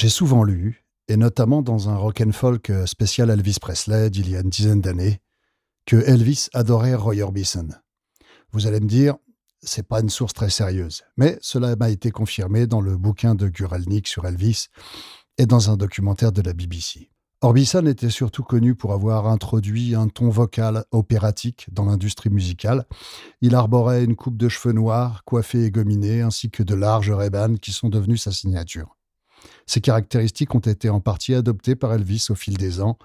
J'ai souvent lu, et notamment dans un rock and folk spécial Elvis Presley d'il y a une dizaine d'années, que Elvis adorait Roy Orbison. Vous allez me dire, c'est pas une source très sérieuse, mais cela m'a été confirmé dans le bouquin de Guralnik sur Elvis et dans un documentaire de la BBC. Orbison était surtout connu pour avoir introduit un ton vocal opératique dans l'industrie musicale. Il arborait une coupe de cheveux noirs, coiffée et gominée, ainsi que de larges ray qui sont devenus sa signature. Ces caractéristiques ont été en partie adoptées par Elvis au fil des ans,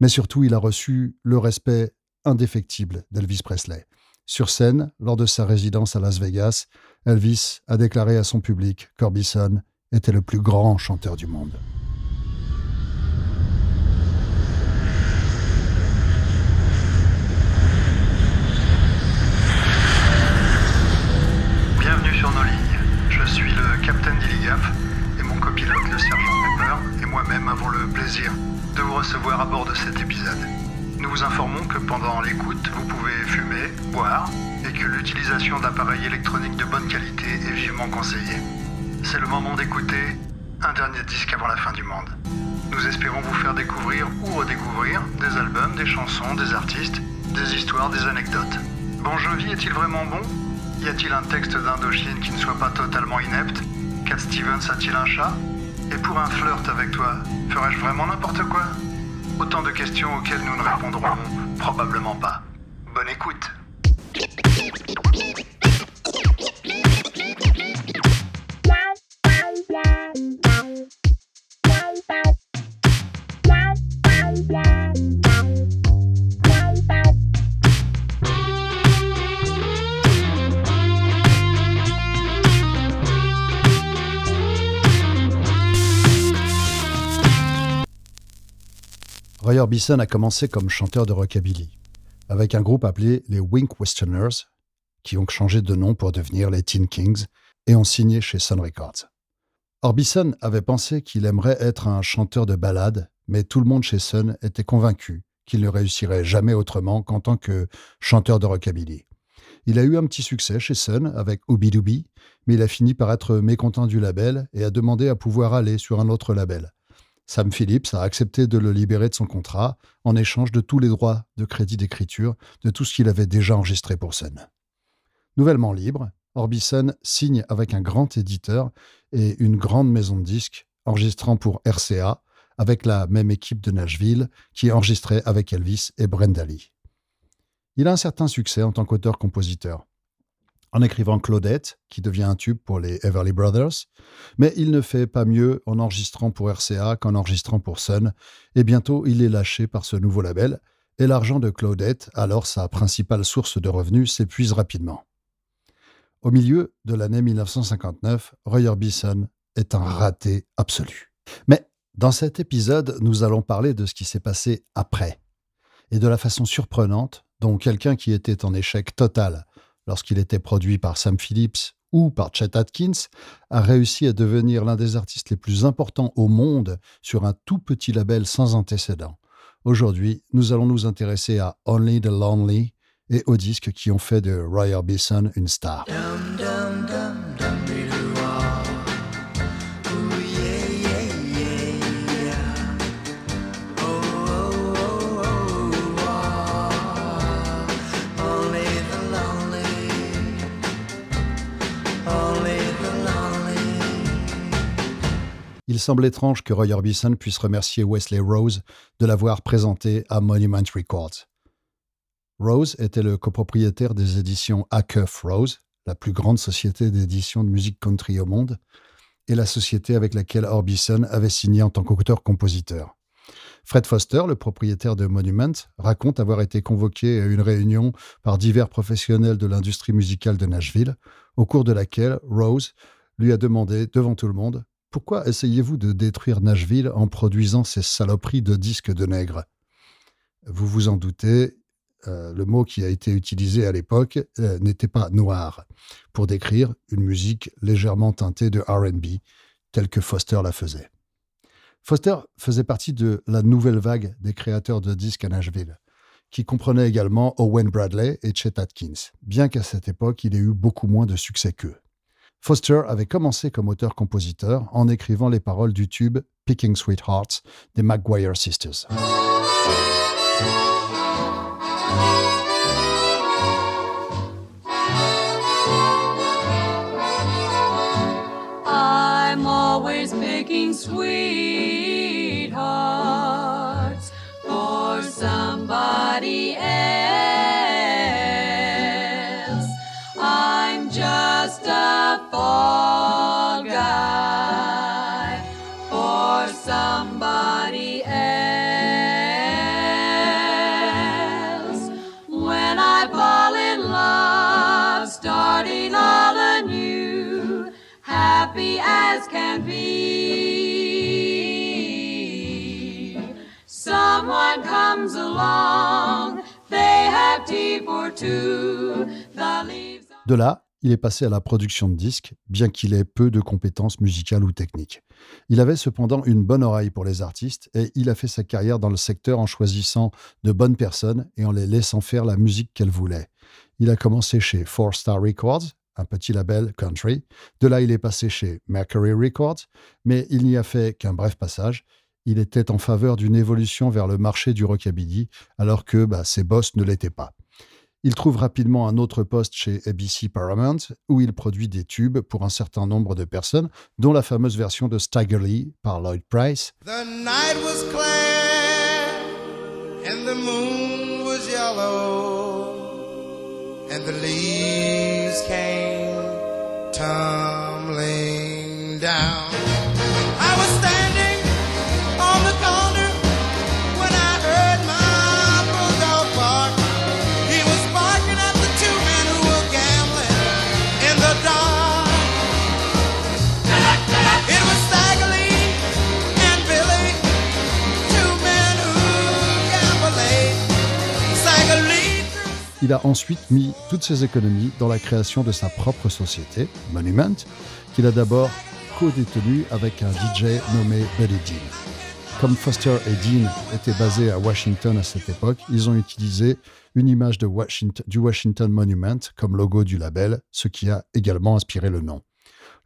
mais surtout il a reçu le respect indéfectible d'Elvis Presley. Sur scène, lors de sa résidence à Las Vegas, Elvis a déclaré à son public qu'Orbison était le plus grand chanteur du monde. De vous recevoir à bord de cet épisode. Nous vous informons que pendant l'écoute, vous pouvez fumer, boire et que l'utilisation d'appareils électroniques de bonne qualité est vivement conseillée. C'est le moment d'écouter un dernier disque avant la fin du monde. Nous espérons vous faire découvrir ou redécouvrir des albums, des chansons, des artistes, des histoires, des anecdotes. Bon Jovi est-il vraiment bon? Y a-t-il un texte d'Indochine qui ne soit pas totalement inepte? Cat Stevens a-t-il un chat? Et pour un flirt avec toi, ferais-je vraiment n'importe quoi? Autant de questions auxquelles nous ne répondrons probablement pas. Bonne écoute Orbison a commencé comme chanteur de rockabilly, avec un groupe appelé les Wink Westerners, qui ont changé de nom pour devenir les Teen Kings et ont signé chez Sun Records. Orbison avait pensé qu'il aimerait être un chanteur de ballade, mais tout le monde chez Sun était convaincu qu'il ne réussirait jamais autrement qu'en tant que chanteur de rockabilly. Il a eu un petit succès chez Sun avec Ooby Dooby, mais il a fini par être mécontent du label et a demandé à pouvoir aller sur un autre label. Sam Phillips a accepté de le libérer de son contrat en échange de tous les droits de crédit d'écriture de tout ce qu'il avait déjà enregistré pour Sun. Nouvellement libre, Orbison signe avec un grand éditeur et une grande maison de disques, enregistrant pour RCA, avec la même équipe de Nashville qui enregistrait avec Elvis et Brenda Lee. Il a un certain succès en tant qu'auteur-compositeur en écrivant Claudette, qui devient un tube pour les Everly Brothers, mais il ne fait pas mieux en enregistrant pour RCA qu'en enregistrant pour Sun, et bientôt il est lâché par ce nouveau label, et l'argent de Claudette, alors sa principale source de revenus, s'épuise rapidement. Au milieu de l'année 1959, Roy Orbison est un raté absolu. Mais dans cet épisode, nous allons parler de ce qui s'est passé après, et de la façon surprenante dont quelqu'un qui était en échec total lorsqu'il était produit par Sam Phillips ou par Chet Atkins, a réussi à devenir l'un des artistes les plus importants au monde sur un tout petit label sans antécédent. Aujourd'hui, nous allons nous intéresser à Only the Lonely et aux disques qui ont fait de Roy Orbison une star. Il semble étrange que Roy Orbison puisse remercier Wesley Rose de l'avoir présenté à Monument Records. Rose était le copropriétaire des éditions Acuff Rose, la plus grande société d'édition de musique country au monde, et la société avec laquelle Orbison avait signé en tant qu'auteur-compositeur. Fred Foster, le propriétaire de Monument, raconte avoir été convoqué à une réunion par divers professionnels de l'industrie musicale de Nashville, au cours de laquelle Rose lui a demandé, devant tout le monde, pourquoi essayez-vous de détruire Nashville en produisant ces saloperies de disques de nègres? Vous vous en doutez, euh, le mot qui a été utilisé à l'époque euh, n'était pas noir pour décrire une musique légèrement teintée de RB, telle que Foster la faisait. Foster faisait partie de la nouvelle vague des créateurs de disques à Nashville, qui comprenait également Owen Bradley et Chet Atkins, bien qu'à cette époque il ait eu beaucoup moins de succès qu'eux. Foster avait commencé comme auteur-compositeur en écrivant les paroles du tube Picking Sweethearts des McGuire Sisters. I'm always sweethearts for somebody else. De là, il est passé à la production de disques, bien qu'il ait peu de compétences musicales ou techniques. Il avait cependant une bonne oreille pour les artistes et il a fait sa carrière dans le secteur en choisissant de bonnes personnes et en les laissant faire la musique qu'elles voulaient. Il a commencé chez Four Star Records, un petit label country. De là, il est passé chez Mercury Records, mais il n'y a fait qu'un bref passage. Il était en faveur d'une évolution vers le marché du rockabilly, alors que bah, ses boss ne l'étaient pas. Il trouve rapidement un autre poste chez ABC Paramount, où il produit des tubes pour un certain nombre de personnes, dont la fameuse version de Stagger Lee par Lloyd Price, The night was clear and the moon was yellow and the leaves came tumbling down. Il a ensuite mis toutes ses économies dans la création de sa propre société, Monument, qu'il a d'abord co-détenue avec un DJ nommé Buddy Dean. Comme Foster et Dean étaient basés à Washington à cette époque, ils ont utilisé une image du Washington Monument comme logo du label, ce qui a également inspiré le nom.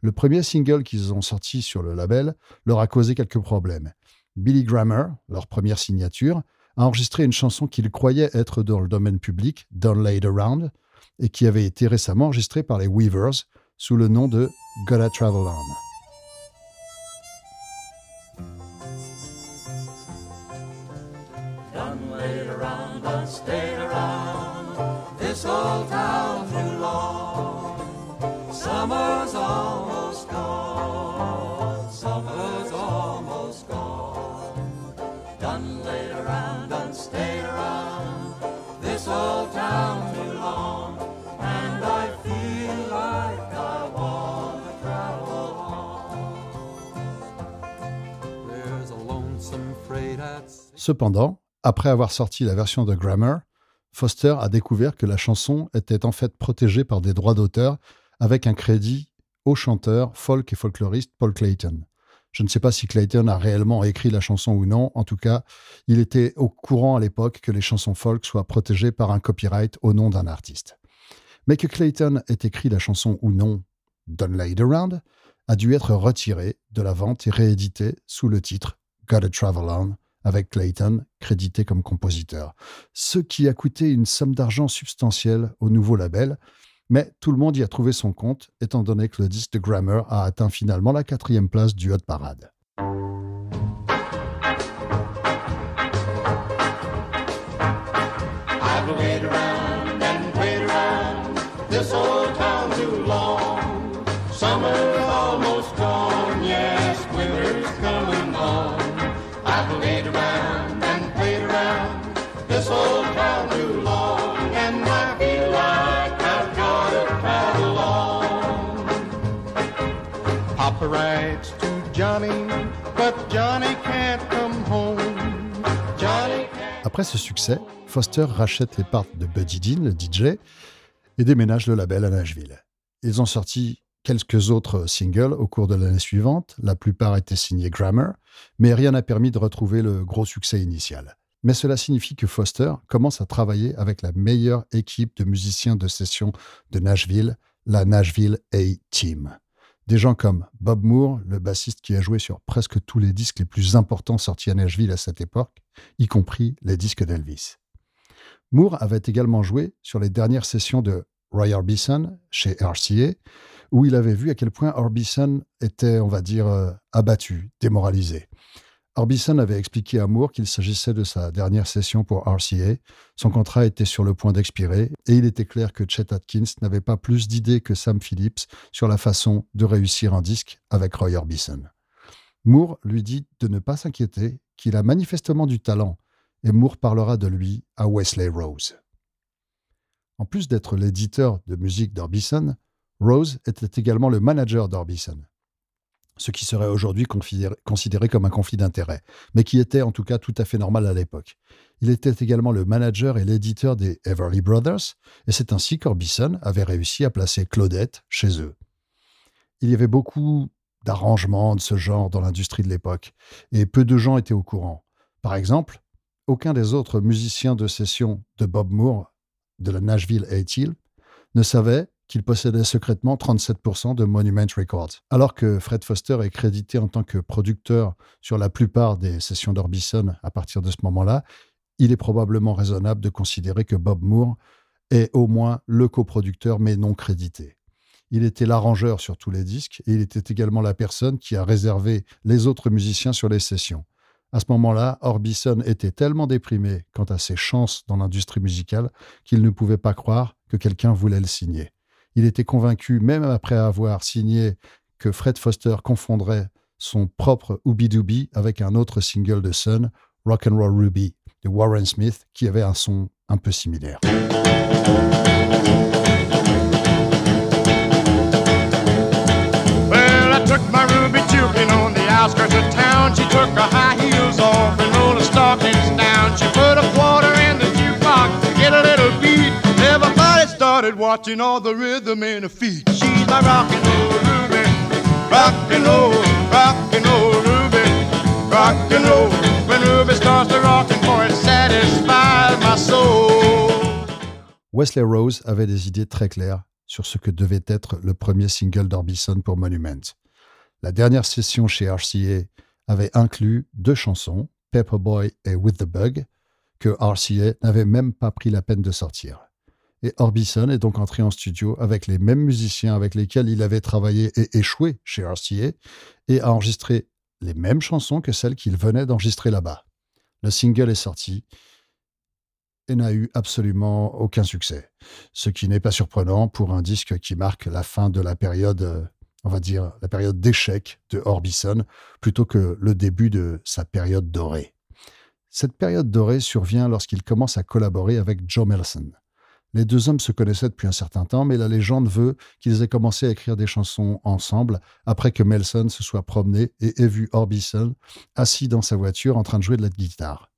Le premier single qu'ils ont sorti sur le label leur a causé quelques problèmes. Billy Grammer, leur première signature, a enregistré une chanson qu'il croyait être dans le domaine public, Done Laid Around, et qui avait été récemment enregistrée par les Weavers sous le nom de Gotta Travel On. Summer's almost gone, Cependant, après avoir sorti la version de Grammer, Foster a découvert que la chanson était en fait protégée par des droits d'auteur avec un crédit au chanteur, folk et folkloriste Paul Clayton. Je ne sais pas si Clayton a réellement écrit la chanson ou non, en tout cas, il était au courant à l'époque que les chansons folk soient protégées par un copyright au nom d'un artiste. Mais que Clayton ait écrit la chanson ou non, Done Laid Around, a dû être retiré de la vente et réédité sous le titre Gotta Travel On, avec Clayton crédité comme compositeur, ce qui a coûté une somme d'argent substantielle au nouveau label, mais tout le monde y a trouvé son compte, étant donné que le disque de Grammer a atteint finalement la quatrième place du Hot Parade. Après ce succès, Foster rachète les parts de Buddy Dean, le DJ, et déménage le label à Nashville. Ils ont sorti quelques autres singles au cours de l'année suivante, la plupart étaient signés Grammer, mais rien n'a permis de retrouver le gros succès initial. Mais cela signifie que Foster commence à travailler avec la meilleure équipe de musiciens de session de Nashville, la Nashville A-Team. Des gens comme Bob Moore, le bassiste qui a joué sur presque tous les disques les plus importants sortis à Nashville à cette époque, y compris les disques d'Elvis. Moore avait également joué sur les dernières sessions de Roy Orbison chez RCA, où il avait vu à quel point Orbison était, on va dire, euh, abattu, démoralisé. Orbison avait expliqué à Moore qu'il s'agissait de sa dernière session pour RCA. Son contrat était sur le point d'expirer et il était clair que Chet Atkins n'avait pas plus d'idées que Sam Phillips sur la façon de réussir un disque avec Roy Orbison. Moore lui dit de ne pas s'inquiéter, qu'il a manifestement du talent et Moore parlera de lui à Wesley Rose. En plus d'être l'éditeur de musique d'Orbison, Rose était également le manager d'Orbison ce qui serait aujourd'hui considéré comme un conflit d'intérêts, mais qui était en tout cas tout à fait normal à l'époque. Il était également le manager et l'éditeur des Everly Brothers, et c'est ainsi qu'Orbison avait réussi à placer Claudette chez eux. Il y avait beaucoup d'arrangements de ce genre dans l'industrie de l'époque, et peu de gens étaient au courant. Par exemple, aucun des autres musiciens de session de Bob Moore de la Nashville A-Hill ne savait qu'il possédait secrètement 37% de Monument Records. Alors que Fred Foster est crédité en tant que producteur sur la plupart des sessions d'Orbison à partir de ce moment-là, il est probablement raisonnable de considérer que Bob Moore est au moins le coproducteur mais non crédité. Il était l'arrangeur sur tous les disques et il était également la personne qui a réservé les autres musiciens sur les sessions. À ce moment-là, Orbison était tellement déprimé quant à ses chances dans l'industrie musicale qu'il ne pouvait pas croire que quelqu'un voulait le signer. Il était convaincu, même après avoir signé, que Fred Foster confondrait son propre Ooby Dooby avec un autre single de Sun, Rock and Roll Ruby, de Warren Smith, qui avait un son un peu similaire. Wesley Rose avait des idées très claires sur ce que devait être le premier single d'Orbison pour Monument. La dernière session chez RCA avait inclus deux chansons, Boy et With the Bug, que RCA n'avait même pas pris la peine de sortir. Et Orbison est donc entré en studio avec les mêmes musiciens avec lesquels il avait travaillé et échoué chez RCA et a enregistré les mêmes chansons que celles qu'il venait d'enregistrer là-bas. Le single est sorti et n'a eu absolument aucun succès, ce qui n'est pas surprenant pour un disque qui marque la fin de la période, euh, on va dire, la période d'échec de Orbison, plutôt que le début de sa période dorée. Cette période dorée survient lorsqu'il commence à collaborer avec Joe Melson. Les deux hommes se connaissaient depuis un certain temps, mais la légende veut qu'ils aient commencé à écrire des chansons ensemble après que Melson se soit promené et ait vu Orbison assis dans sa voiture en train de jouer de la guitare.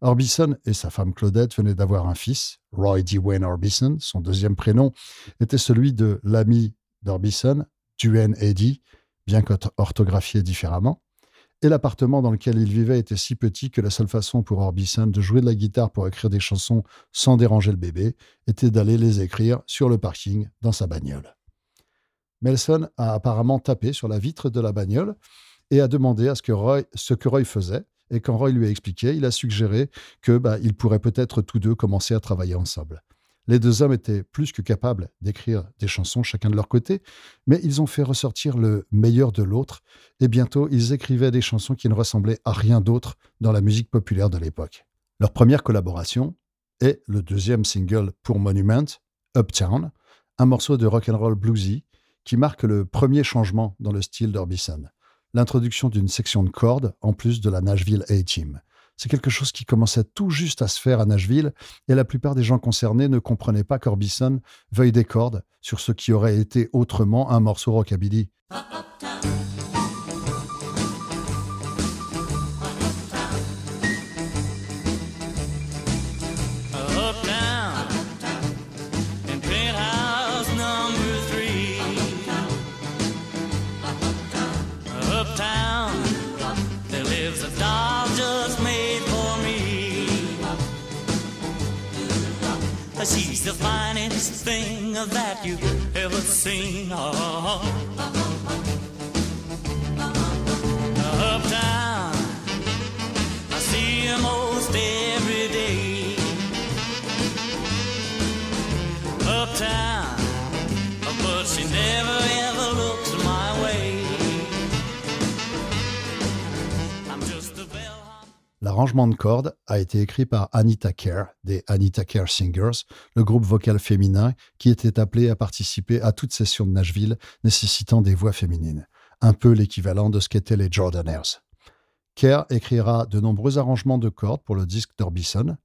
Orbison et sa femme Claudette venaient d'avoir un fils, Roy D. Wayne Orbison. Son deuxième prénom était celui de l'ami d'Orbison, Duane Eddy, bien qu'orthographié différemment. Et l'appartement dans lequel il vivait était si petit que la seule façon pour Orbison de jouer de la guitare pour écrire des chansons sans déranger le bébé était d'aller les écrire sur le parking dans sa bagnole. Melson a apparemment tapé sur la vitre de la bagnole et a demandé à ce que Roy, faisait. Et quand Roy lui a expliqué, il a suggéré que bah, ils pourraient peut-être tous deux commencer à travailler ensemble. Les deux hommes étaient plus que capables d'écrire des chansons chacun de leur côté, mais ils ont fait ressortir le meilleur de l'autre, et bientôt ils écrivaient des chansons qui ne ressemblaient à rien d'autre dans la musique populaire de l'époque. Leur première collaboration est le deuxième single pour Monument, Uptown, un morceau de rock and roll bluesy qui marque le premier changement dans le style d'Orbison, l'introduction d'une section de cordes en plus de la Nashville A-Team. C'est quelque chose qui commençait tout juste à se faire à Nashville et la plupart des gens concernés ne comprenaient pas qu'Orbison veuille des cordes sur ce qui aurait été autrement un morceau rockabilly. Lives a She's the finest thing that you've ever seen. Oh, L'arrangement de cordes a été écrit par Anita Kerr, des Anita Kerr Singers, le groupe vocal féminin qui était appelé à participer à toute session de Nashville nécessitant des voix féminines, un peu l'équivalent de ce qu'étaient les Jordaners. Kerr écrira de nombreux arrangements de cordes pour le disque d'Orbison,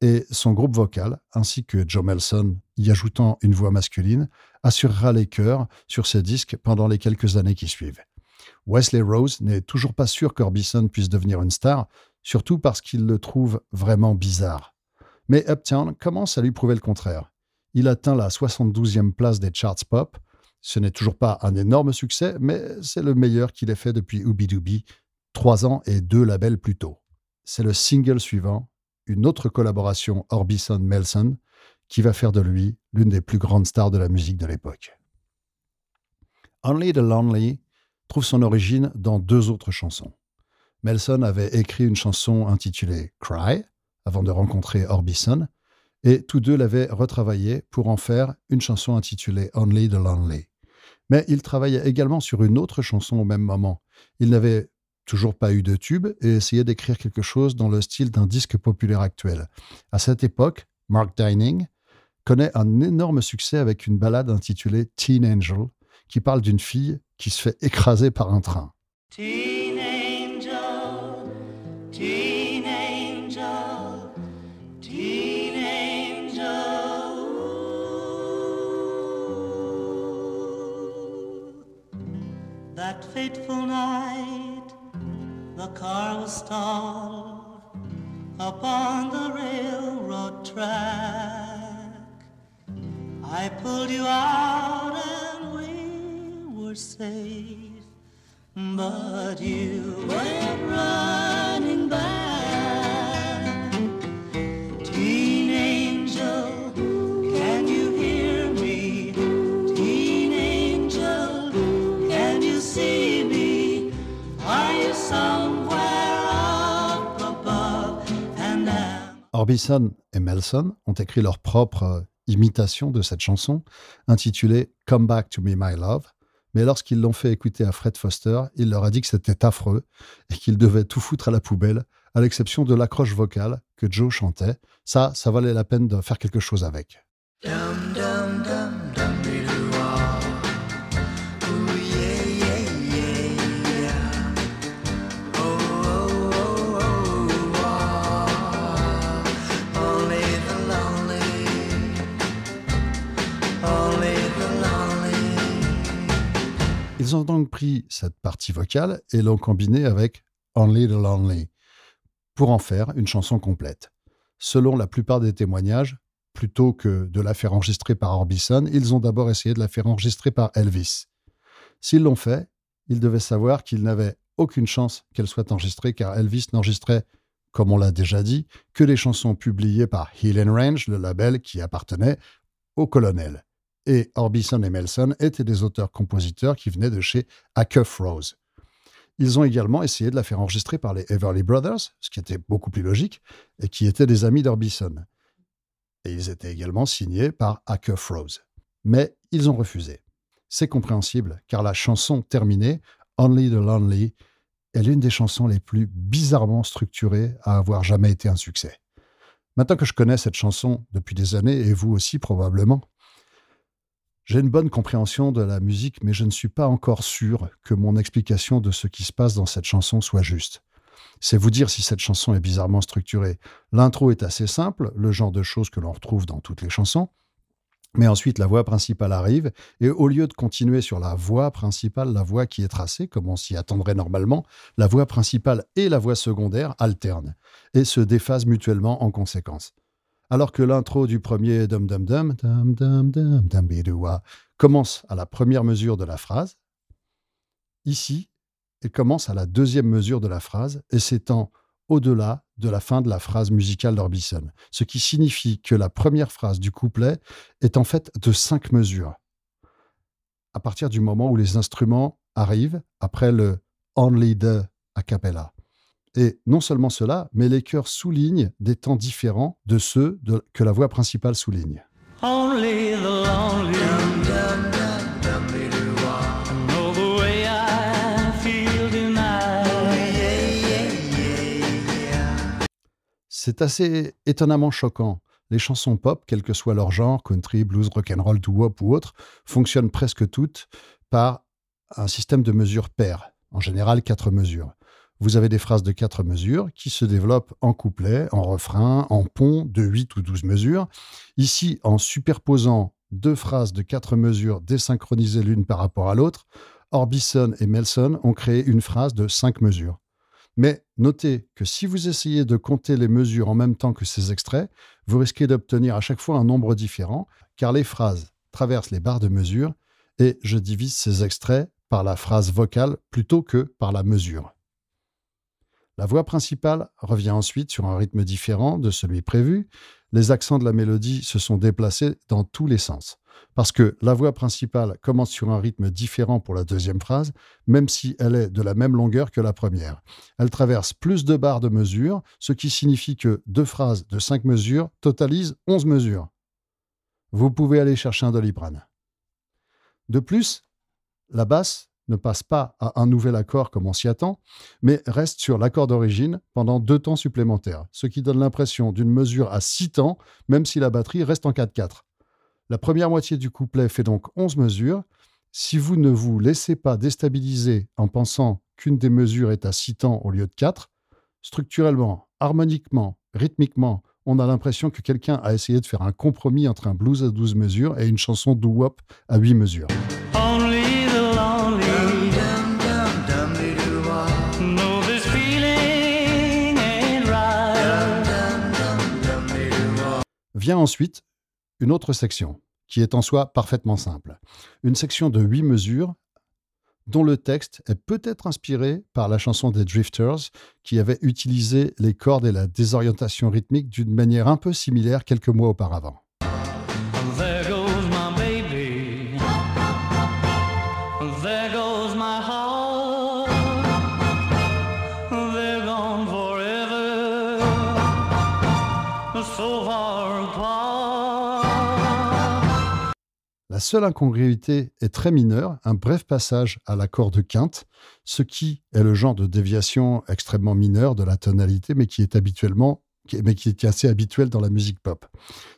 et son groupe vocal, ainsi que Joe Melson, y ajoutant une voix masculine, assurera les chœurs sur ces disques pendant les quelques années qui suivent. Wesley Rose n'est toujours pas sûr qu'Orbison puisse devenir une star, surtout parce qu'il le trouve vraiment bizarre. Mais Uptown commence à lui prouver le contraire. Il atteint la 72e place des charts pop. Ce n'est toujours pas un énorme succès, mais c'est le meilleur qu'il ait fait depuis Ooby Dooby, trois ans et deux labels plus tôt. C'est le single suivant, une autre collaboration Orbison-Melson, qui va faire de lui l'une des plus grandes stars de la musique de l'époque. Only the Lonely trouve son origine dans deux autres chansons. Melson avait écrit une chanson intitulée Cry avant de rencontrer Orbison, et tous deux l'avaient retravaillée pour en faire une chanson intitulée Only the Lonely. Mais il travaillait également sur une autre chanson au même moment. Il n'avait toujours pas eu de tube et essayait d'écrire quelque chose dans le style d'un disque populaire actuel. À cette époque, Mark Dining connaît un énorme succès avec une ballade intitulée Teen Angel, qui parle d'une fille qui se fait écraser par un train. Teen car was stalled upon the railroad track. I pulled you out and we were safe. But you went running back. Orbison et Melson ont écrit leur propre euh, imitation de cette chanson, intitulée Come Back to Me My Love, mais lorsqu'ils l'ont fait écouter à Fred Foster, il leur a dit que c'était affreux et qu'ils devaient tout foutre à la poubelle, à l'exception de l'accroche vocale que Joe chantait. Ça, ça valait la peine de faire quelque chose avec. Ils ont donc pris cette partie vocale et l'ont combinée avec Only the Lonely pour en faire une chanson complète. Selon la plupart des témoignages, plutôt que de la faire enregistrer par Orbison, ils ont d'abord essayé de la faire enregistrer par Elvis. S'ils l'ont fait, ils devaient savoir qu'ils n'avaient aucune chance qu'elle soit enregistrée car Elvis n'enregistrait, comme on l'a déjà dit, que les chansons publiées par Hill and Range, le label qui appartenait au colonel. Et Orbison et Melson étaient des auteurs-compositeurs qui venaient de chez Acuff Rose. Ils ont également essayé de la faire enregistrer par les Everly Brothers, ce qui était beaucoup plus logique, et qui étaient des amis d'Orbison. Et ils étaient également signés par Acuff Rose. Mais ils ont refusé. C'est compréhensible, car la chanson terminée, Only the Lonely, est l'une des chansons les plus bizarrement structurées à avoir jamais été un succès. Maintenant que je connais cette chanson depuis des années, et vous aussi probablement, j'ai une bonne compréhension de la musique, mais je ne suis pas encore sûr que mon explication de ce qui se passe dans cette chanson soit juste. C'est vous dire si cette chanson est bizarrement structurée. L'intro est assez simple, le genre de choses que l'on retrouve dans toutes les chansons. Mais ensuite, la voix principale arrive, et au lieu de continuer sur la voix principale, la voix qui est tracée, comme on s'y attendrait normalement, la voix principale et la voix secondaire alternent, et se déphasent mutuellement en conséquence. Alors que l'intro du premier dum dum dum dum dum dum dum bidoua commence à la première mesure de la phrase, ici, elle commence à la deuxième mesure de la phrase et s'étend au-delà de la fin de la phrase musicale d'Orbison, ce qui signifie que la première phrase du couplet est en fait de cinq mesures. À partir du moment où les instruments arrivent après le only the a cappella. Et non seulement cela, mais les chœurs soulignent des temps différents de ceux de- que la voix principale souligne. Only the lonely. C'est assez étonnamment choquant. Les chansons pop, quel que soit leur genre, country, blues, rock'n'roll, doo-wop ou autre, fonctionnent presque toutes par un système de mesures paires, en général quatre mesures. Vous avez des phrases de quatre mesures qui se développent en couplet, en refrain, en pont de 8 ou 12 mesures. Ici, en superposant deux phrases de quatre mesures désynchronisées l'une par rapport à l'autre, Orbison et Melson ont créé une phrase de cinq mesures. Mais notez que si vous essayez de compter les mesures en même temps que ces extraits, vous risquez d'obtenir à chaque fois un nombre différent, car les phrases traversent les barres de mesure et je divise ces extraits par la phrase vocale plutôt que par la mesure. La voix principale revient ensuite sur un rythme différent de celui prévu. Les accents de la mélodie se sont déplacés dans tous les sens. Parce que la voix principale commence sur un rythme différent pour la deuxième phrase, même si elle est de la même longueur que la première. Elle traverse plus de barres de mesure, ce qui signifie que deux phrases de cinq mesures totalisent onze mesures. Vous pouvez aller chercher un doliprane. De plus, la basse ne passe pas à un nouvel accord comme on s'y attend, mais reste sur l'accord d'origine pendant deux temps supplémentaires, ce qui donne l'impression d'une mesure à six temps, même si la batterie reste en 4-4. La première moitié du couplet fait donc 11 mesures. Si vous ne vous laissez pas déstabiliser en pensant qu'une des mesures est à six temps au lieu de 4, structurellement, harmoniquement, rythmiquement, on a l'impression que quelqu'un a essayé de faire un compromis entre un blues à 12 mesures et une chanson doo-wop à 8 mesures. Vient ensuite une autre section, qui est en soi parfaitement simple. Une section de huit mesures dont le texte est peut-être inspiré par la chanson des Drifters, qui avait utilisé les cordes et la désorientation rythmique d'une manière un peu similaire quelques mois auparavant. La seule incongruité est très mineure, un bref passage à l'accord de quinte, ce qui est le genre de déviation extrêmement mineure de la tonalité, mais qui est habituellement mais qui est assez habituel dans la musique pop.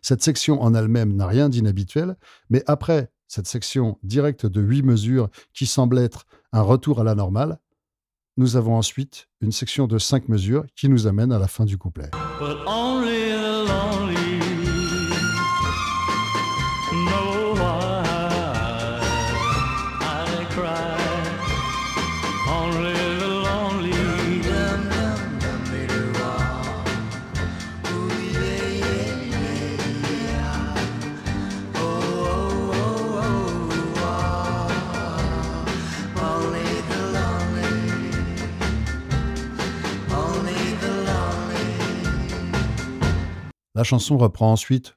Cette section en elle-même n'a rien d'inhabituel, mais après cette section directe de huit mesures qui semble être un retour à la normale, nous avons ensuite une section de cinq mesures qui nous amène à la fin du couplet. La chanson reprend ensuite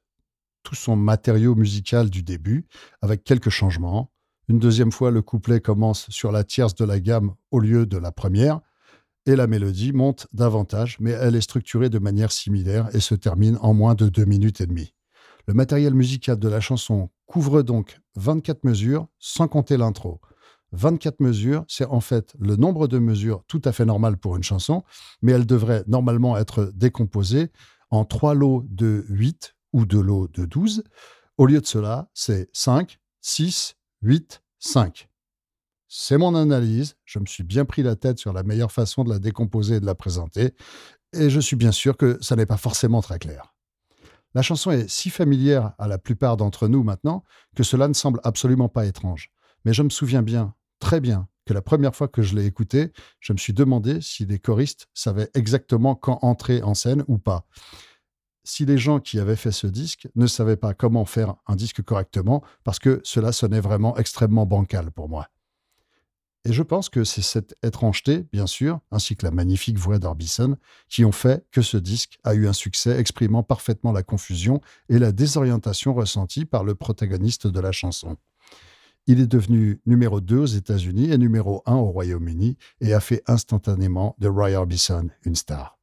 tout son matériau musical du début, avec quelques changements. Une deuxième fois, le couplet commence sur la tierce de la gamme au lieu de la première, et la mélodie monte davantage, mais elle est structurée de manière similaire et se termine en moins de deux minutes et demie. Le matériel musical de la chanson couvre donc 24 mesures, sans compter l'intro. 24 mesures, c'est en fait le nombre de mesures tout à fait normal pour une chanson, mais elle devrait normalement être décomposée en trois lots de 8 ou deux lots de 12. Au lieu de cela, c'est 5, 6, 8, 5. C'est mon analyse. Je me suis bien pris la tête sur la meilleure façon de la décomposer et de la présenter. Et je suis bien sûr que ça n'est pas forcément très clair. La chanson est si familière à la plupart d'entre nous maintenant que cela ne semble absolument pas étrange. Mais je me souviens bien, très bien, que la première fois que je l'ai écoutée, je me suis demandé si les choristes savaient exactement quand entrer en scène ou pas. Si les gens qui avaient fait ce disque ne savaient pas comment faire un disque correctement, parce que cela sonnait vraiment extrêmement bancal pour moi. Et je pense que c'est cette étrangeté, bien sûr, ainsi que la magnifique voix d'Orbison, qui ont fait que ce disque a eu un succès exprimant parfaitement la confusion et la désorientation ressentie par le protagoniste de la chanson. Il est devenu numéro 2 aux États-Unis et numéro 1 au Royaume-Uni et a fait instantanément de Roy Orbison une star.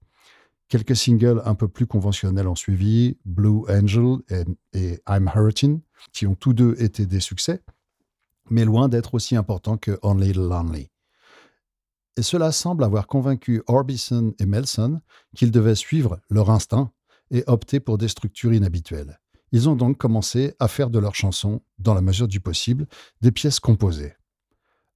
Quelques singles un peu plus conventionnels ont suivi, Blue Angel et, et I'm Hurting, qui ont tous deux été des succès, mais loin d'être aussi importants que Only Lonely. Et cela semble avoir convaincu Orbison et Melson qu'ils devaient suivre leur instinct et opter pour des structures inhabituelles. Ils ont donc commencé à faire de leurs chansons, dans la mesure du possible, des pièces composées.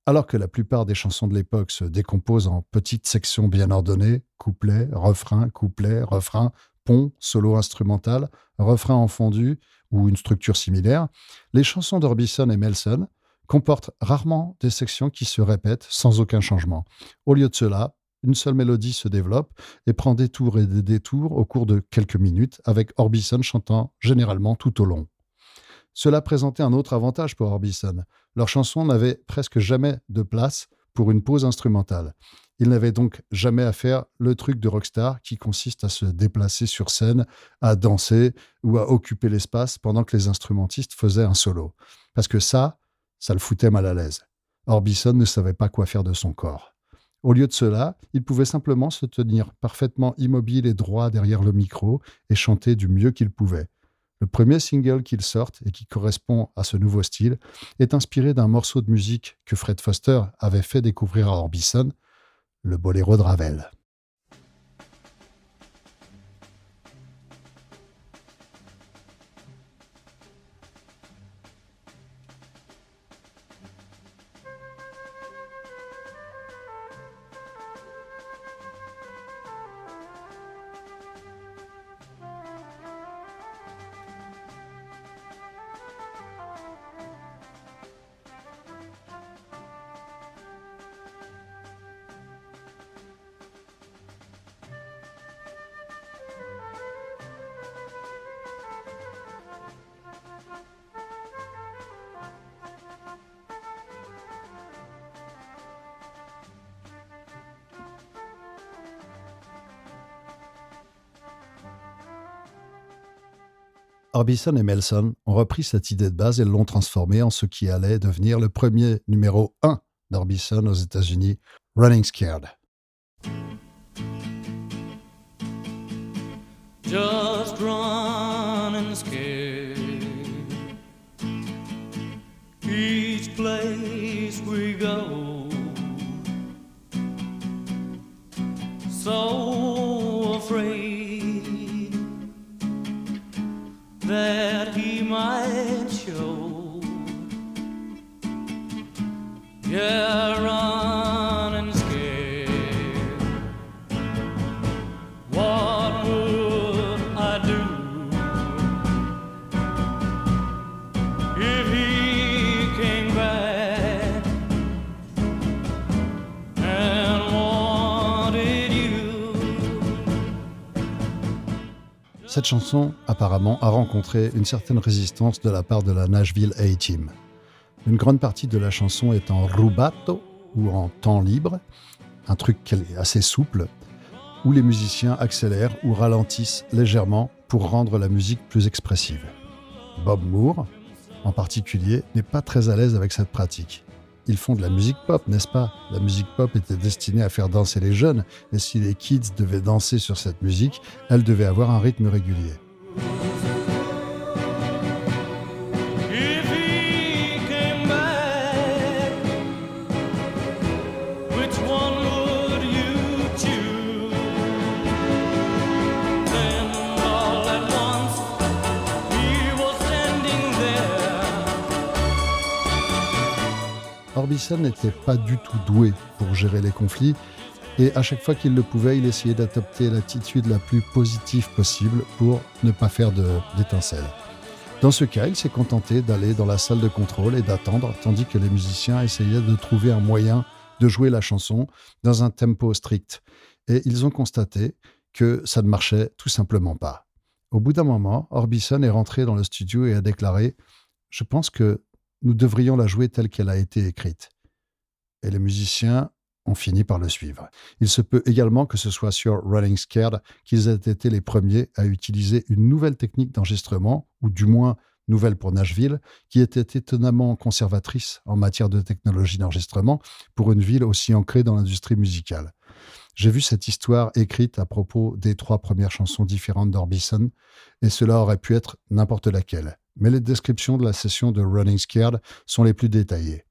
Alors que la plupart des chansons de l'époque se décomposent en petites sections bien ordonnées, couplets, refrain, couplet, refrain, pont, solo instrumental, refrain en fondu ou une structure similaire, les chansons d'Orbison et Melson comportent rarement des sections qui se répètent sans aucun changement. Au lieu de cela, une seule mélodie se développe et prend des tours et des détours au cours de quelques minutes, avec Orbison chantant généralement tout au long. Cela présentait un autre avantage pour Orbison. Leurs chansons n'avaient presque jamais de place pour une pause instrumentale. Ils n'avaient donc jamais à faire le truc de rockstar qui consiste à se déplacer sur scène, à danser ou à occuper l'espace pendant que les instrumentistes faisaient un solo. Parce que ça, ça le foutait mal à l'aise. Orbison ne savait pas quoi faire de son corps. Au lieu de cela, il pouvait simplement se tenir parfaitement immobile et droit derrière le micro et chanter du mieux qu'il pouvait. Le premier single qu'il sorte et qui correspond à ce nouveau style est inspiré d'un morceau de musique que Fred Foster avait fait découvrir à Orbison, le boléro de Ravel. Orbison et Melson ont repris cette idée de base et l'ont transformée en ce qui allait devenir le premier numéro 1 d'Orbison aux États-Unis, Running Scared. Cette chanson, apparemment, a rencontré une certaine résistance de la part de la Nashville A-Team. Une grande partie de la chanson est en rubato, ou en temps libre, un truc assez souple, où les musiciens accélèrent ou ralentissent légèrement pour rendre la musique plus expressive. Bob Moore, en particulier, n'est pas très à l'aise avec cette pratique. Ils font de la musique pop, n'est-ce pas? La musique pop était destinée à faire danser les jeunes, et si les kids devaient danser sur cette musique, elle devait avoir un rythme régulier. Orbison n'était pas du tout doué pour gérer les conflits, et à chaque fois qu'il le pouvait, il essayait d'adopter l'attitude la plus positive possible pour ne pas faire d'étincelles. Dans ce cas, il s'est contenté d'aller dans la salle de contrôle et d'attendre, tandis que les musiciens essayaient de trouver un moyen de jouer la chanson dans un tempo strict. Et ils ont constaté que ça ne marchait tout simplement pas. Au bout d'un moment, Orbison est rentré dans le studio et a déclaré Je pense que nous devrions la jouer telle qu'elle a été écrite. Et les musiciens ont fini par le suivre. Il se peut également que ce soit sur Running Scared qu'ils aient été les premiers à utiliser une nouvelle technique d'enregistrement, ou du moins nouvelle pour Nashville, qui était étonnamment conservatrice en matière de technologie d'enregistrement pour une ville aussi ancrée dans l'industrie musicale. J'ai vu cette histoire écrite à propos des trois premières chansons différentes d'Orbison, et cela aurait pu être n'importe laquelle. Mais les descriptions de la session de Running Scared sont les plus détaillées.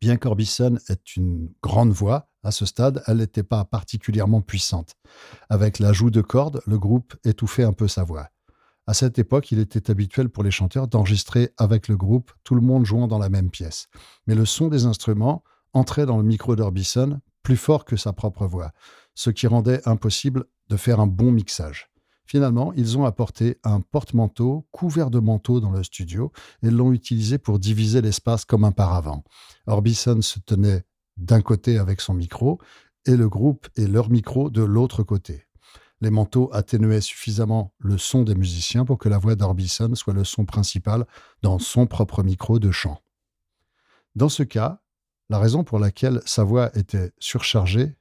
Bien qu'Orbison ait une grande voix, à ce stade, elle n'était pas particulièrement puissante. Avec l'ajout de cordes, le groupe étouffait un peu sa voix. À cette époque, il était habituel pour les chanteurs d'enregistrer avec le groupe, tout le monde jouant dans la même pièce. Mais le son des instruments entrait dans le micro d'Orbison plus fort que sa propre voix, ce qui rendait impossible de faire un bon mixage. Finalement, ils ont apporté un porte-manteau couvert de manteaux dans le studio et l'ont utilisé pour diviser l'espace comme un paravent. Orbison se tenait d'un côté avec son micro et le groupe et leur micro de l'autre côté. Les manteaux atténuaient suffisamment le son des musiciens pour que la voix d'Orbison soit le son principal dans son propre micro de chant. Dans ce cas, la raison pour laquelle sa voix était surchargée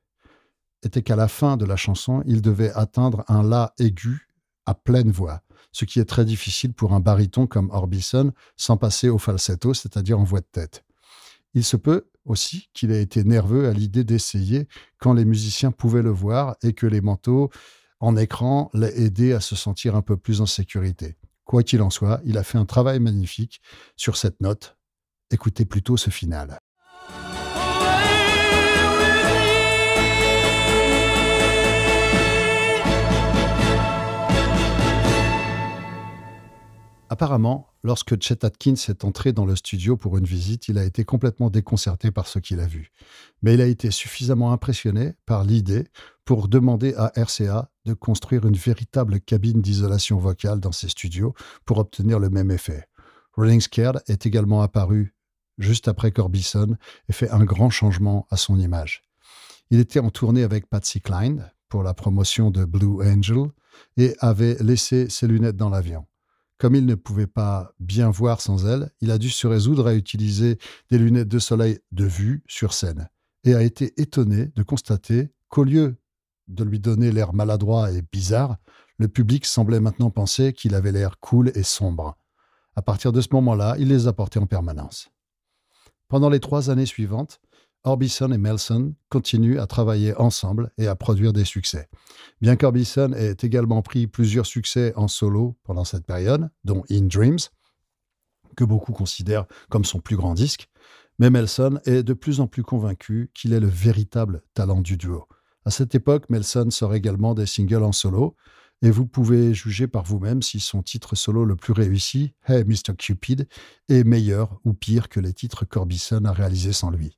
était qu'à la fin de la chanson, il devait atteindre un La aigu à pleine voix, ce qui est très difficile pour un baryton comme Orbison sans passer au falsetto, c'est-à-dire en voix de tête. Il se peut aussi qu'il ait été nerveux à l'idée d'essayer quand les musiciens pouvaient le voir et que les manteaux en écran l'aient aidé à se sentir un peu plus en sécurité. Quoi qu'il en soit, il a fait un travail magnifique sur cette note. Écoutez plutôt ce final. Apparemment, lorsque Chet Atkins est entré dans le studio pour une visite, il a été complètement déconcerté par ce qu'il a vu. Mais il a été suffisamment impressionné par l'idée pour demander à RCA de construire une véritable cabine d'isolation vocale dans ses studios pour obtenir le même effet. Rolling Scared est également apparu juste après Corbison et fait un grand changement à son image. Il était en tournée avec Patsy Cline pour la promotion de Blue Angel et avait laissé ses lunettes dans l'avion. Comme il ne pouvait pas bien voir sans elles, il a dû se résoudre à utiliser des lunettes de soleil de vue sur scène et a été étonné de constater qu'au lieu de lui donner l'air maladroit et bizarre, le public semblait maintenant penser qu'il avait l'air cool et sombre. À partir de ce moment-là, il les a portés en permanence. Pendant les trois années suivantes, Orbison et Melson continuent à travailler ensemble et à produire des succès. Bien qu'Orbison ait également pris plusieurs succès en solo pendant cette période, dont In Dreams, que beaucoup considèrent comme son plus grand disque, mais Melson est de plus en plus convaincu qu'il est le véritable talent du duo. À cette époque, Melson sort également des singles en solo, et vous pouvez juger par vous-même si son titre solo le plus réussi, Hey Mr. Cupid, est meilleur ou pire que les titres qu'Orbison a réalisés sans lui.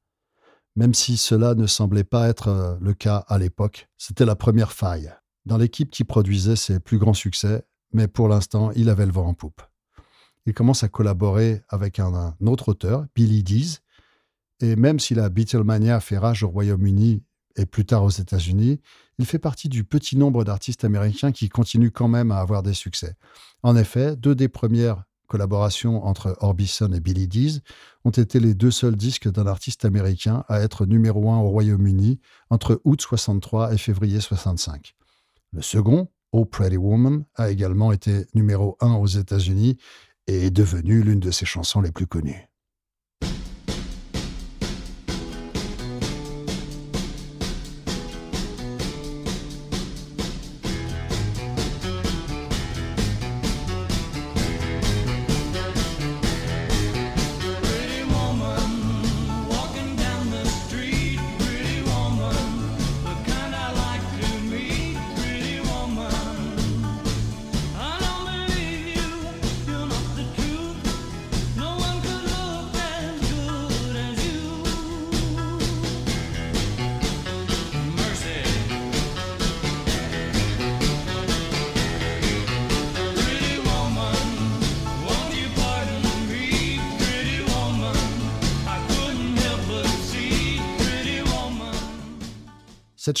Même si cela ne semblait pas être euh, le cas à l'époque, c'était la première faille dans l'équipe qui produisait ses plus grands succès, mais pour l'instant, il avait le vent en poupe. Il commence à collaborer avec un, autre auteur, Billy Dees, et même si la Beatlemania fait rage au Royaume-Uni et plus tard aux États-Unis, il fait partie du petit nombre d'artistes américains qui continuent quand même à avoir des succès. En effet, deux des premières collaborations entre Orbison et Billy Dees ont été les deux seuls disques d'un artiste américain à être numéro un au Royaume-Uni entre août 63 et février 65. Le second, Oh Pretty Woman, a également été numéro un aux États-Unis et est devenu l'une de ses chansons les plus connues.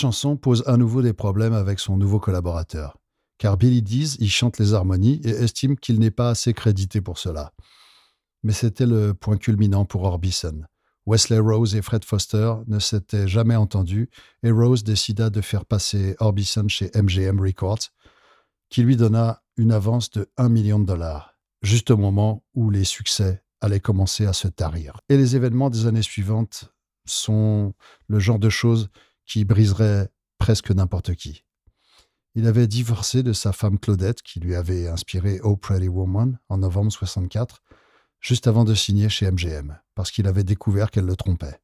Chanson pose à nouveau des problèmes avec son nouveau collaborateur, car Billy Dees y chante les harmonies et estime qu'il n'est pas assez crédité pour cela. Mais c'était le point culminant pour Orbison. Wesley Rose et Fred Foster ne s'étaient jamais entendus et Rose décida de faire passer Orbison chez MGM Records, qui lui donna une avance de 1 million de dollars, juste au moment où les succès allaient commencer à se tarir. Et les événements des années suivantes sont le genre de choses qui briserait presque n'importe qui. Il avait divorcé de sa femme Claudette, qui lui avait inspiré Oh Pretty Woman en novembre 64, juste avant de signer chez MGM, parce qu'il avait découvert qu'elle le trompait.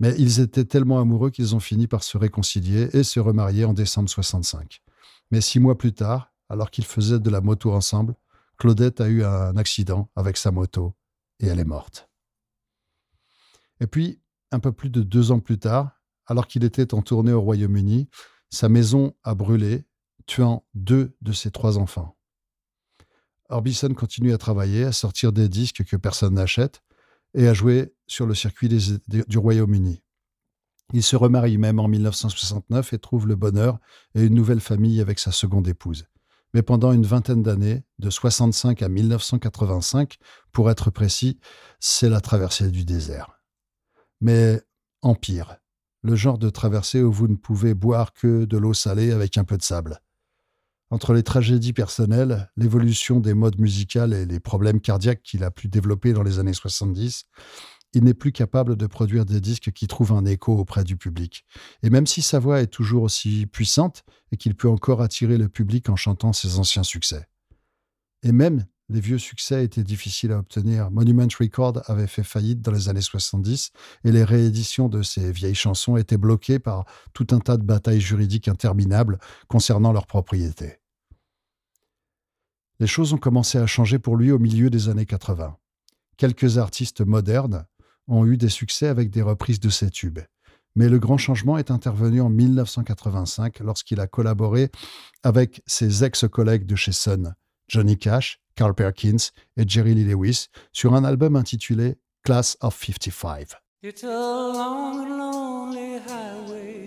Mais ils étaient tellement amoureux qu'ils ont fini par se réconcilier et se remarier en décembre 65. Mais six mois plus tard, alors qu'ils faisaient de la moto ensemble, Claudette a eu un accident avec sa moto et elle est morte. Et puis, un peu plus de deux ans plus tard, alors qu'il était en tournée au Royaume-Uni, sa maison a brûlé, tuant deux de ses trois enfants. Orbison continue à travailler, à sortir des disques que personne n'achète et à jouer sur le circuit du Royaume-Uni. Il se remarie même en 1969 et trouve le bonheur et une nouvelle famille avec sa seconde épouse. Mais pendant une vingtaine d'années, de 65 à 1985, pour être précis, c'est la traversée du désert. Mais empire, le genre de traversée où vous ne pouvez boire que de l'eau salée avec un peu de sable. Entre les tragédies personnelles, l'évolution des modes musicales et les problèmes cardiaques qu'il a pu développer dans les années 70, il n'est plus capable de produire des disques qui trouvent un écho auprès du public. Et même si sa voix est toujours aussi puissante et qu'il peut encore attirer le public en chantant ses anciens succès. Et même les vieux succès étaient difficiles à obtenir. Monument Record avait fait faillite dans les années 70 et les rééditions de ces vieilles chansons étaient bloquées par tout un tas de batailles juridiques interminables concernant leur propriété. Les choses ont commencé à changer pour lui au milieu des années 80. Quelques artistes modernes ont eu des succès avec des reprises de ces tubes. Mais le grand changement est intervenu en 1985 lorsqu'il a collaboré avec ses ex-collègues de chez Sun, Johnny Cash, Carl Perkins et Jerry Lee Lewis sur un album intitulé Class of 55. It's a long lonely highway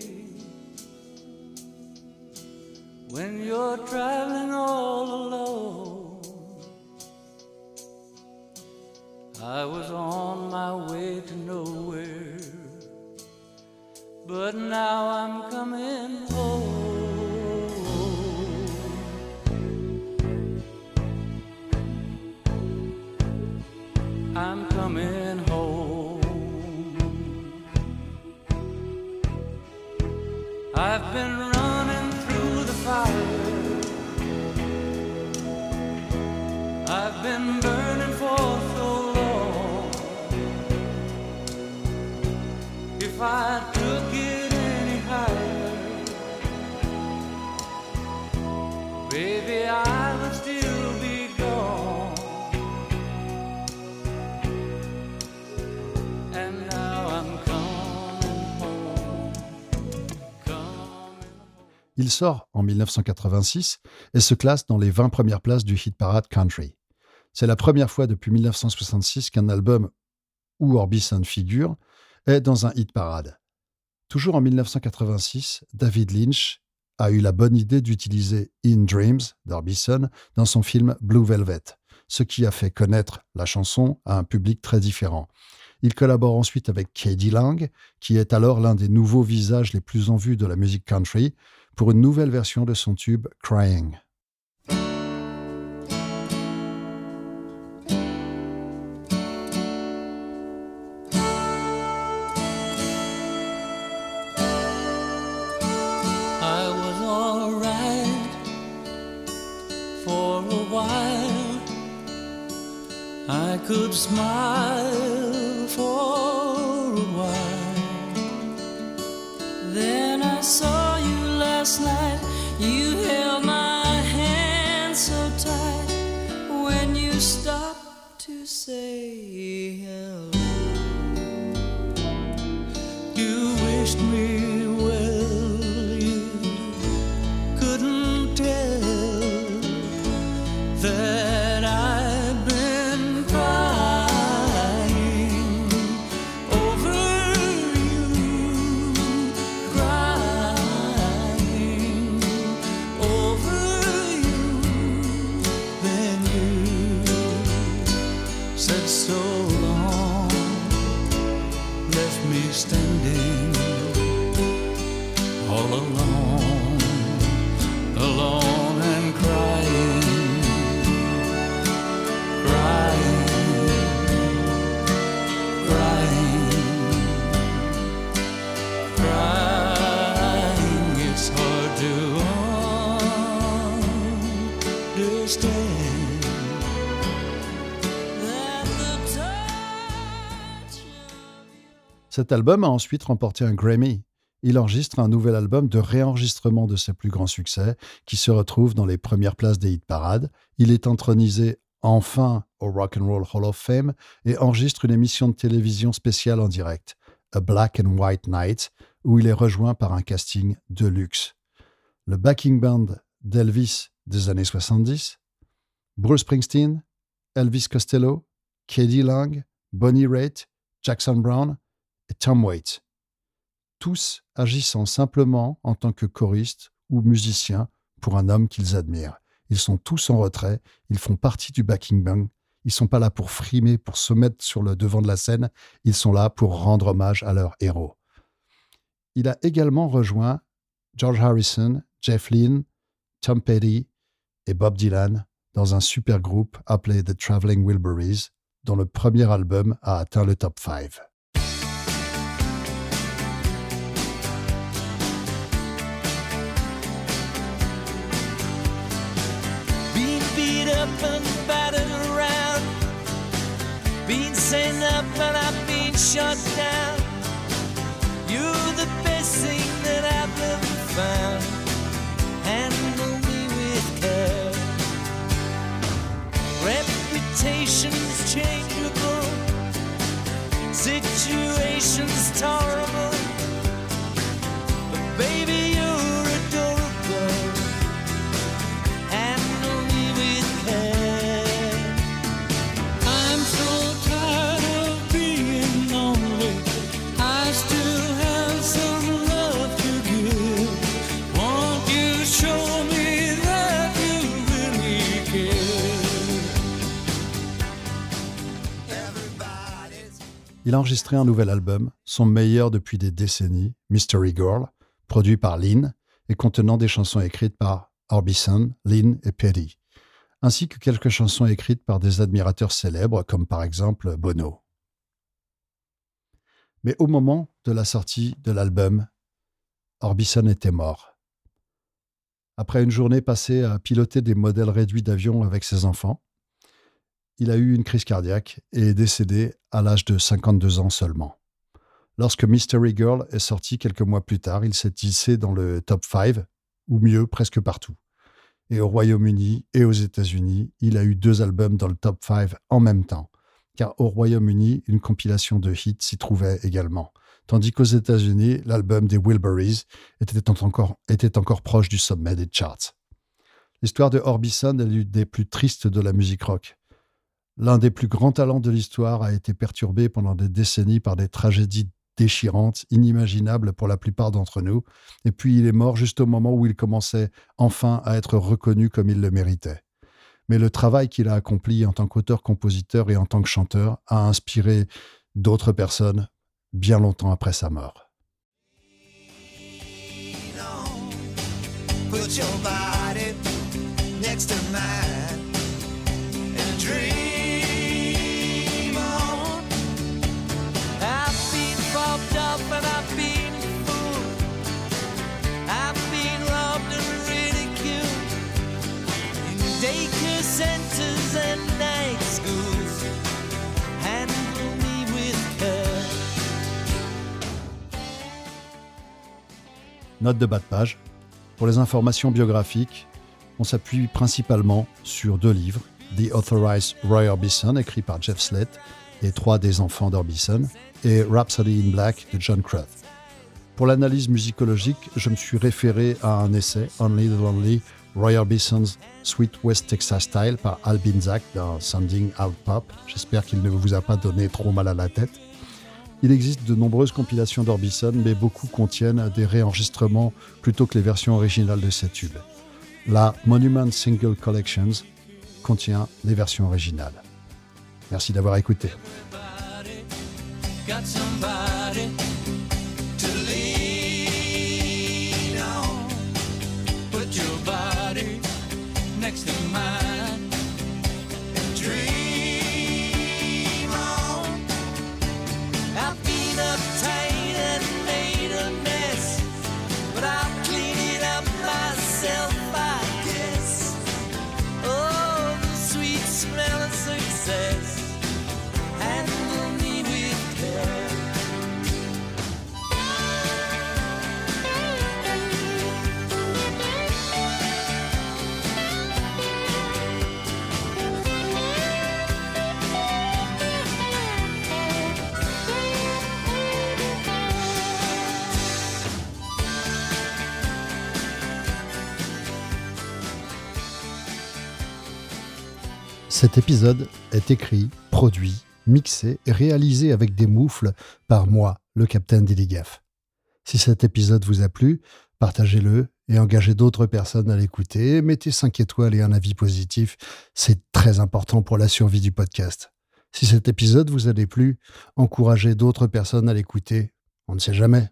when you're traveling all alone. I was on my way to nowhere, but now I'm coming home. I'm coming home. I've been running through the fire. I've been burning for so long. If I Il sort en 1986 et se classe dans les 20 premières places du hit parade country. C'est la première fois depuis 1966 qu'un album où Orbison figure est dans un hit parade. Toujours en 1986, David Lynch a eu la bonne idée d'utiliser In Dreams d'Orbison dans son film Blue Velvet, ce qui a fait connaître la chanson à un public très différent. Il collabore ensuite avec Katie Lang, qui est alors l'un des nouveaux visages les plus en vue de la musique country, pour une nouvelle version de son tube Crying. Could smile Cet album a ensuite remporté un Grammy. Il enregistre un nouvel album de réenregistrement de ses plus grands succès, qui se retrouve dans les premières places des hit parades. Il est intronisé enfin au Rock and Roll Hall of Fame et enregistre une émission de télévision spéciale en direct, A Black and White Night, où il est rejoint par un casting de luxe. Le backing band d'Elvis des années 70, Bruce Springsteen, Elvis Costello, Katie Lang, Bonnie Raitt, Jackson Brown et Tom Waits. Tous agissant simplement en tant que choristes ou musiciens pour un homme qu'ils admirent. Ils sont tous en retrait, ils font partie du backing band, ils sont pas là pour frimer, pour se mettre sur le devant de la scène, ils sont là pour rendre hommage à leur héros. Il a également rejoint George Harrison, Jeff Lynne, Tom Petty et Bob Dylan dans un super groupe appelé The Traveling Wilburys, dont le premier album a atteint le top 5. Sent up and I've been shut down. You're the best thing that I've ever found. Handle me with care. Reputation's changeable. Situation's tolerable. Il a enregistré un nouvel album, son meilleur depuis des décennies, Mystery Girl, produit par Lynn et contenant des chansons écrites par Orbison, Lynn et Petty, ainsi que quelques chansons écrites par des admirateurs célèbres comme par exemple Bono. Mais au moment de la sortie de l'album, Orbison était mort. Après une journée passée à piloter des modèles réduits d'avions avec ses enfants, il a eu une crise cardiaque et est décédé à l'âge de 52 ans seulement. Lorsque Mystery Girl est sorti quelques mois plus tard, il s'est hissé dans le top 5, ou mieux, presque partout. Et au Royaume-Uni et aux États-Unis, il a eu deux albums dans le top 5 en même temps, car au Royaume-Uni, une compilation de hits s'y trouvait également, tandis qu'aux États-Unis, l'album des Wilburys était encore, était encore proche du sommet des charts. L'histoire de Orbison est l'une des plus tristes de la musique rock. L'un des plus grands talents de l'histoire a été perturbé pendant des décennies par des tragédies déchirantes, inimaginables pour la plupart d'entre nous, et puis il est mort juste au moment où il commençait enfin à être reconnu comme il le méritait. Mais le travail qu'il a accompli en tant qu'auteur-compositeur et en tant que chanteur a inspiré d'autres personnes bien longtemps après sa mort. Note de bas de page. Pour les informations biographiques, on s'appuie principalement sur deux livres, The Authorized Roy Orbison, écrit par Jeff Slett et trois des enfants d'Orbison, et Rhapsody in Black de John Cruth. Pour l'analyse musicologique, je me suis référé à un essai, Only the Lonely, Roy Orbison's Sweet West Texas Style par Al Binzak dans Sounding Out Pop. J'espère qu'il ne vous a pas donné trop mal à la tête. Il existe de nombreuses compilations d'Orbison, mais beaucoup contiennent des réenregistrements plutôt que les versions originales de ces tubes. La Monument Single Collections contient les versions originales. Merci d'avoir écouté. Cet épisode est écrit, produit, mixé et réalisé avec des moufles par moi, le capitaine Dilligaf. Si cet épisode vous a plu, partagez-le et engagez d'autres personnes à l'écouter. Mettez 5 étoiles et un avis positif. C'est très important pour la survie du podcast. Si cet épisode vous a plu, encouragez d'autres personnes à l'écouter. On ne sait jamais.